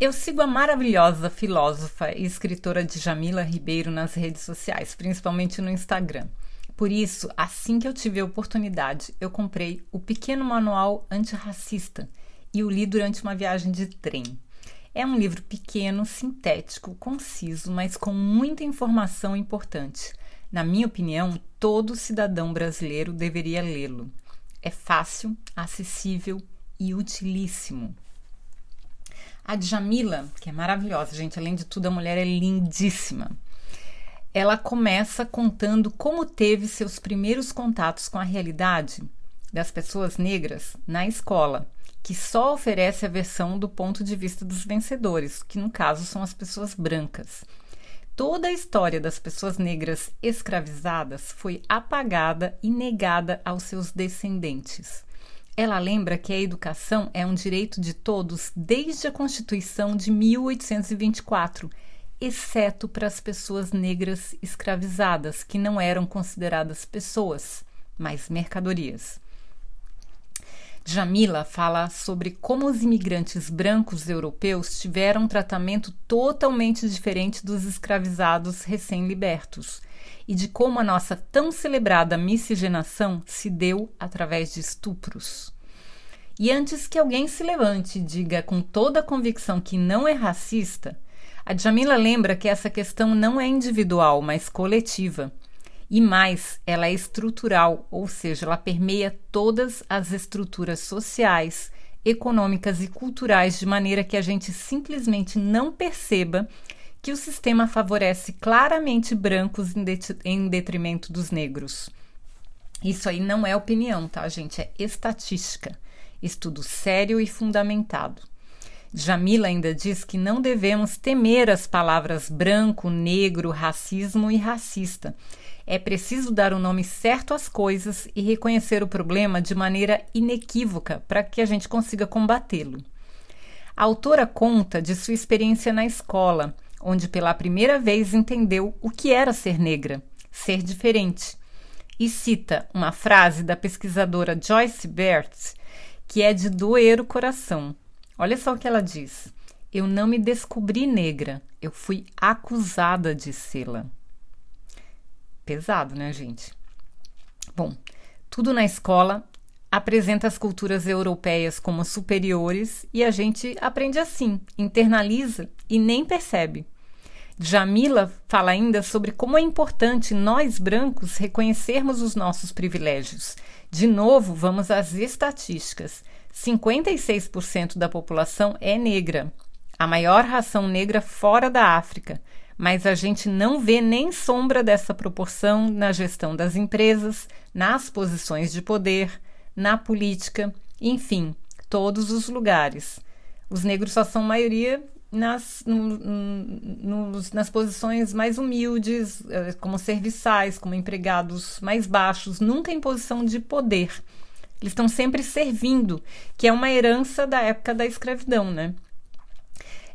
Eu sigo a maravilhosa filósofa e escritora Djamila Ribeiro nas redes sociais, principalmente no Instagram. Por isso, assim que eu tive a oportunidade, eu comprei o pequeno manual antirracista e o li durante uma viagem de trem. É um livro pequeno, sintético, conciso, mas com muita informação importante. Na minha opinião, todo cidadão brasileiro deveria lê-lo. É fácil, acessível e utilíssimo. A Djamila, que é maravilhosa, gente, além de tudo, a mulher é lindíssima. Ela começa contando como teve seus primeiros contatos com a realidade das pessoas negras na escola, que só oferece a versão do ponto de vista dos vencedores, que no caso são as pessoas brancas. Toda a história das pessoas negras escravizadas foi apagada e negada aos seus descendentes. Ela lembra que a educação é um direito de todos desde a Constituição de 1824, exceto para as pessoas negras escravizadas, que não eram consideradas pessoas, mas mercadorias. Jamila fala sobre como os imigrantes brancos europeus tiveram um tratamento totalmente diferente dos escravizados recém-libertos e de como a nossa tão celebrada miscigenação se deu através de estupros. E antes que alguém se levante e diga com toda a convicção que não é racista, a Jamila lembra que essa questão não é individual, mas coletiva. E mais, ela é estrutural, ou seja, ela permeia todas as estruturas sociais, econômicas e culturais de maneira que a gente simplesmente não perceba que o sistema favorece claramente brancos em detrimento dos negros. Isso aí não é opinião, tá, gente? É estatística. Estudo sério e fundamentado. Jamila ainda diz que não devemos temer as palavras branco, negro, racismo e racista. É preciso dar o nome certo às coisas e reconhecer o problema de maneira inequívoca para que a gente consiga combatê-lo. A autora conta de sua experiência na escola onde pela primeira vez entendeu o que era ser negra, ser diferente. E cita uma frase da pesquisadora Joyce Bert, que é de doer o coração. Olha só o que ela diz: Eu não me descobri negra, eu fui acusada de sê-la. Pesado, né, gente? Bom, tudo na escola apresenta as culturas europeias como superiores e a gente aprende assim, internaliza e nem percebe. Jamila fala ainda sobre como é importante nós brancos reconhecermos os nossos privilégios. De novo, vamos às estatísticas. 56% da população é negra, a maior ração negra fora da África, mas a gente não vê nem sombra dessa proporção na gestão das empresas, nas posições de poder, na política, enfim, todos os lugares. Os negros só são maioria nas, no, nas posições mais humildes, eh, como serviçais, como empregados mais baixos, nunca em posição de poder. Eles estão sempre servindo, que é uma herança da época da escravidão, né?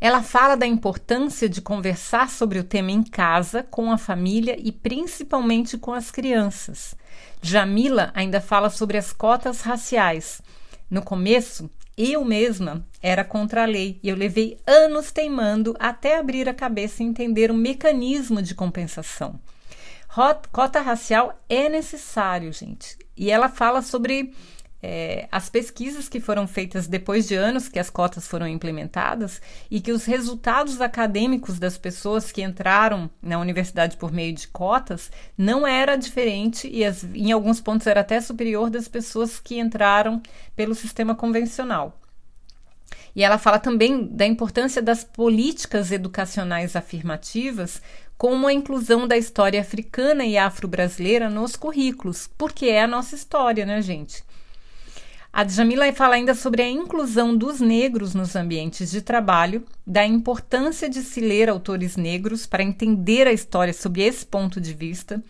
Ela fala da importância de conversar sobre o tema em casa, com a família e principalmente com as crianças. Jamila ainda fala sobre as cotas raciais. No começo, eu mesma era contra a lei e eu levei anos teimando até abrir a cabeça e entender o mecanismo de compensação. Cota racial é necessário, gente. E ela fala sobre é, as pesquisas que foram feitas depois de anos que as cotas foram implementadas e que os resultados acadêmicos das pessoas que entraram na universidade por meio de cotas não era diferente e as, em alguns pontos era até superior das pessoas que entraram pelo sistema convencional. E ela fala também da importância das políticas educacionais afirmativas como a inclusão da história africana e afro-brasileira nos currículos, porque é a nossa história, né, gente? A Djamila fala ainda sobre a inclusão dos negros nos ambientes de trabalho, da importância de se ler autores negros para entender a história sob esse ponto de vista,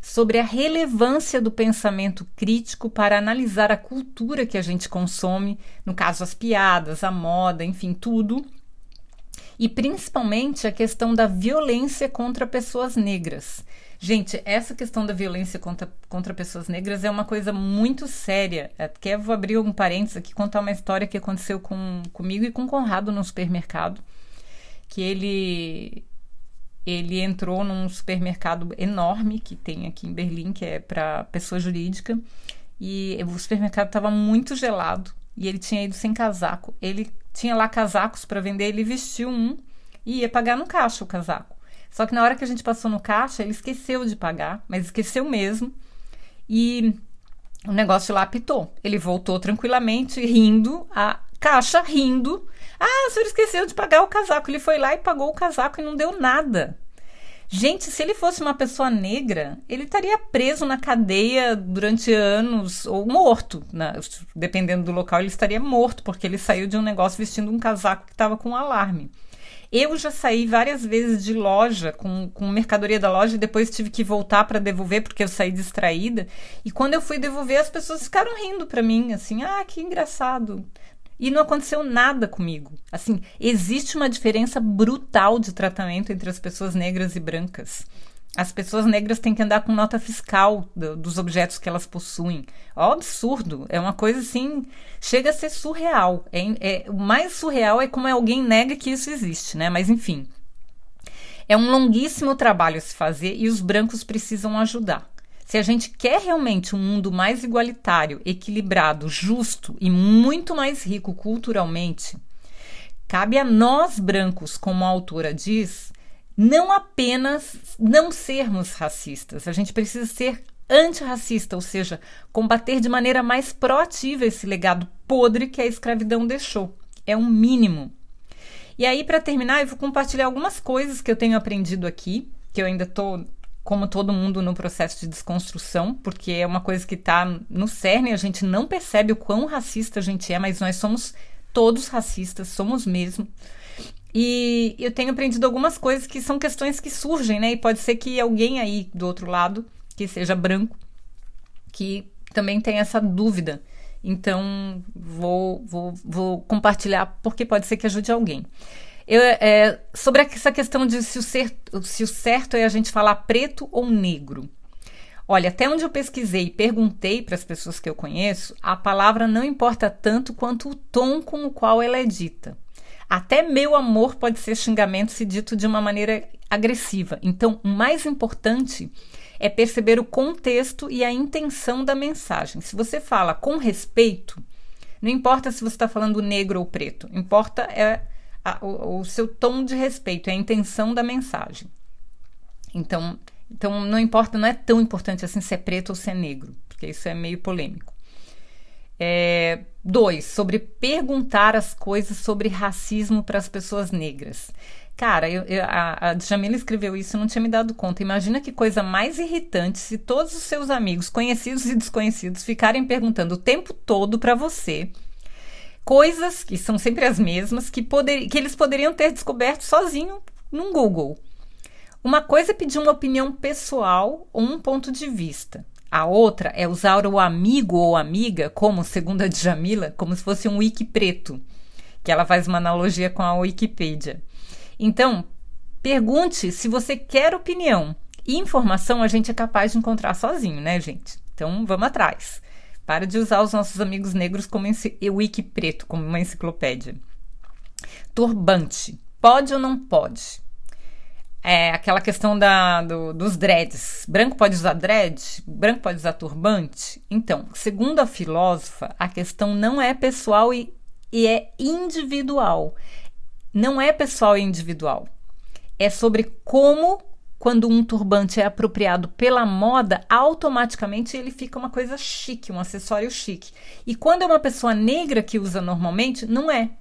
sobre a relevância do pensamento crítico para analisar a cultura que a gente consome, no caso as piadas, a moda, enfim, tudo, e principalmente a questão da violência contra pessoas negras. Gente, essa questão da violência contra, contra pessoas negras é uma coisa muito séria. Até vou abrir um parênteses aqui contar uma história que aconteceu com, comigo e com Conrado no supermercado. Que ele ele entrou num supermercado enorme que tem aqui em Berlim, que é para pessoa jurídica, e o supermercado estava muito gelado e ele tinha ido sem casaco. Ele tinha lá casacos para vender, ele vestiu um e ia pagar no caixa o casaco. Só que na hora que a gente passou no caixa, ele esqueceu de pagar, mas esqueceu mesmo. E o negócio lá apitou. Ele voltou tranquilamente, rindo, a caixa rindo. Ah, o senhor esqueceu de pagar o casaco. Ele foi lá e pagou o casaco e não deu nada. Gente, se ele fosse uma pessoa negra, ele estaria preso na cadeia durante anos ou morto. Né? Dependendo do local, ele estaria morto, porque ele saiu de um negócio vestindo um casaco que estava com um alarme. Eu já saí várias vezes de loja com, com mercadoria da loja e depois tive que voltar para devolver porque eu saí distraída. E quando eu fui devolver, as pessoas ficaram rindo para mim, assim: ah, que engraçado. E não aconteceu nada comigo. Assim, existe uma diferença brutal de tratamento entre as pessoas negras e brancas. As pessoas negras têm que andar com nota fiscal do, dos objetos que elas possuem. Um absurdo. É uma coisa assim. Chega a ser surreal. É, é, o mais surreal é como alguém nega que isso existe, né? Mas enfim. É um longuíssimo trabalho a se fazer e os brancos precisam ajudar. Se a gente quer realmente um mundo mais igualitário, equilibrado, justo e muito mais rico culturalmente, cabe a nós brancos, como a autora diz, não apenas não sermos racistas, a gente precisa ser antirracista, ou seja, combater de maneira mais proativa esse legado podre que a escravidão deixou. É um mínimo. E aí, para terminar, eu vou compartilhar algumas coisas que eu tenho aprendido aqui, que eu ainda estou como todo mundo no processo de desconstrução, porque é uma coisa que está no cerne, a gente não percebe o quão racista a gente é, mas nós somos todos racistas, somos mesmo. E eu tenho aprendido algumas coisas que são questões que surgem, né? E pode ser que alguém aí do outro lado, que seja branco, que também tenha essa dúvida. Então, vou, vou, vou compartilhar porque pode ser que ajude alguém. Eu, é, sobre essa questão de se o, ser, se o certo é a gente falar preto ou negro. Olha, até onde eu pesquisei e perguntei para as pessoas que eu conheço, a palavra não importa tanto quanto o tom com o qual ela é dita. Até meu amor pode ser xingamento se dito de uma maneira agressiva. Então, o mais importante é perceber o contexto e a intenção da mensagem. Se você fala com respeito, não importa se você está falando negro ou preto, importa é a, o, o seu tom de respeito, é a intenção da mensagem. Então, então não importa, não é tão importante assim se é preto ou se é negro, porque isso é meio polêmico. É, dois, sobre perguntar as coisas sobre racismo para as pessoas negras. Cara, eu, eu, a, a Jamila escreveu isso e não tinha me dado conta. Imagina que coisa mais irritante se todos os seus amigos, conhecidos e desconhecidos, ficarem perguntando o tempo todo para você coisas que são sempre as mesmas que, poder, que eles poderiam ter descoberto sozinho num Google. Uma coisa é pedir uma opinião pessoal ou um ponto de vista. A outra é usar o amigo ou amiga, como segundo a Djamila, como se fosse um wiki preto, que ela faz uma analogia com a Wikipedia. Então, pergunte se você quer opinião. E informação a gente é capaz de encontrar sozinho, né, gente? Então, vamos atrás. Para de usar os nossos amigos negros como wiki preto, como uma enciclopédia. Turbante. Pode ou não pode? É aquela questão da, do, dos dreads. Branco pode usar dread? Branco pode usar turbante? Então, segundo a filósofa, a questão não é pessoal e, e é individual. Não é pessoal e individual. É sobre como quando um turbante é apropriado pela moda, automaticamente ele fica uma coisa chique, um acessório chique. E quando é uma pessoa negra que usa normalmente, não é.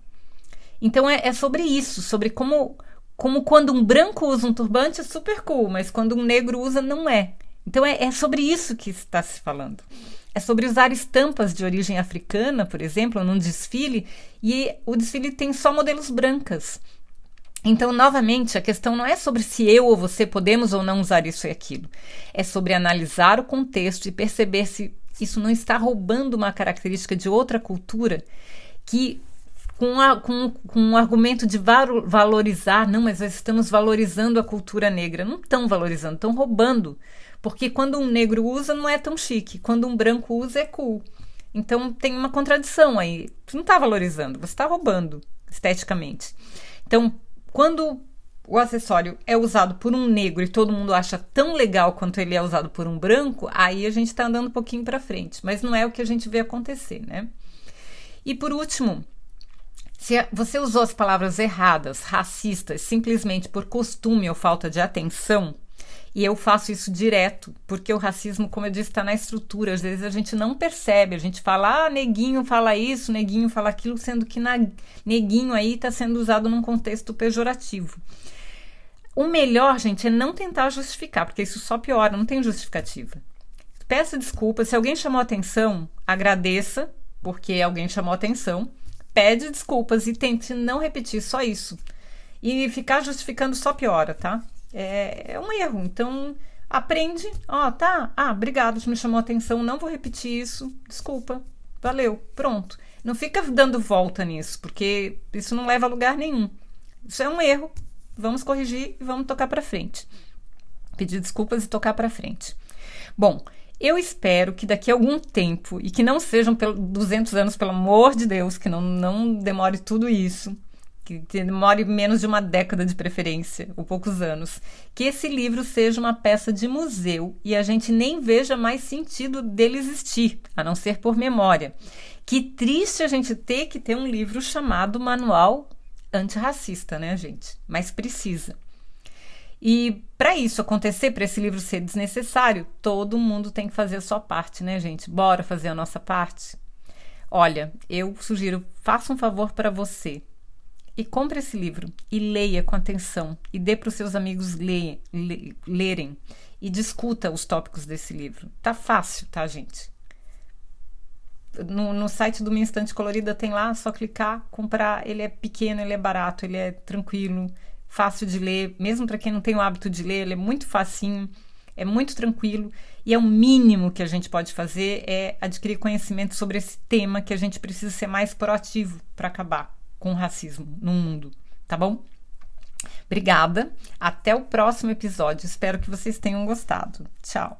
Então é, é sobre isso, sobre como, como quando um branco usa um turbante é super cool, mas quando um negro usa, não é. Então é, é sobre isso que está se falando. É sobre usar estampas de origem africana, por exemplo, num desfile, e o desfile tem só modelos brancas. Então, novamente, a questão não é sobre se eu ou você podemos ou não usar isso e aquilo. É sobre analisar o contexto e perceber se isso não está roubando uma característica de outra cultura que com, a, com, com um argumento de valorizar, não, mas nós estamos valorizando a cultura negra. Não estão valorizando, estão roubando. Porque quando um negro usa, não é tão chique. Quando um branco usa, é cool. Então tem uma contradição aí. Tu não está valorizando, você está roubando esteticamente. Então, quando o acessório é usado por um negro e todo mundo acha tão legal quanto ele é usado por um branco, aí a gente está andando um pouquinho para frente. Mas não é o que a gente vê acontecer, né? E por último, se você usou as palavras erradas, racistas, simplesmente por costume ou falta de atenção, e eu faço isso direto, porque o racismo, como eu disse, está na estrutura. Às vezes a gente não percebe, a gente fala, ah, neguinho fala isso, neguinho fala aquilo, sendo que na, neguinho aí está sendo usado num contexto pejorativo. O melhor, gente, é não tentar justificar, porque isso só piora, não tem justificativa. Peça desculpa, se alguém chamou atenção, agradeça, porque alguém chamou atenção, pede desculpas e tente não repetir só isso. E ficar justificando só piora, tá? É, é um erro. Então, aprende. Ó, oh, tá. Ah, obrigado, me chamou a atenção. Não vou repetir isso. Desculpa. Valeu. Pronto. Não fica dando volta nisso, porque isso não leva a lugar nenhum. Isso é um erro. Vamos corrigir e vamos tocar para frente. Pedir desculpas e tocar para frente. Bom, eu espero que daqui a algum tempo, e que não sejam 200 anos, pelo amor de Deus, que não, não demore tudo isso, que demore menos de uma década de preferência, ou poucos anos, que esse livro seja uma peça de museu e a gente nem veja mais sentido dele existir, a não ser por memória. Que triste a gente ter que ter um livro chamado Manual Antirracista, né, gente? Mas precisa. E para isso acontecer, para esse livro ser desnecessário, todo mundo tem que fazer a sua parte, né, gente? Bora fazer a nossa parte? Olha, eu sugiro, faça um favor para você e compre esse livro e leia com atenção e dê para os seus amigos ler, le, lerem e discuta os tópicos desse livro. Tá fácil, tá, gente? No, no site do Minha Instante Colorida tem lá, só clicar, comprar. Ele é pequeno, ele é barato, ele é tranquilo, fácil de ler. Mesmo para quem não tem o hábito de ler, ele é muito facinho, é muito tranquilo. E é o mínimo que a gente pode fazer é adquirir conhecimento sobre esse tema que a gente precisa ser mais proativo para acabar com racismo no mundo, tá bom? Obrigada. Até o próximo episódio. Espero que vocês tenham gostado. Tchau.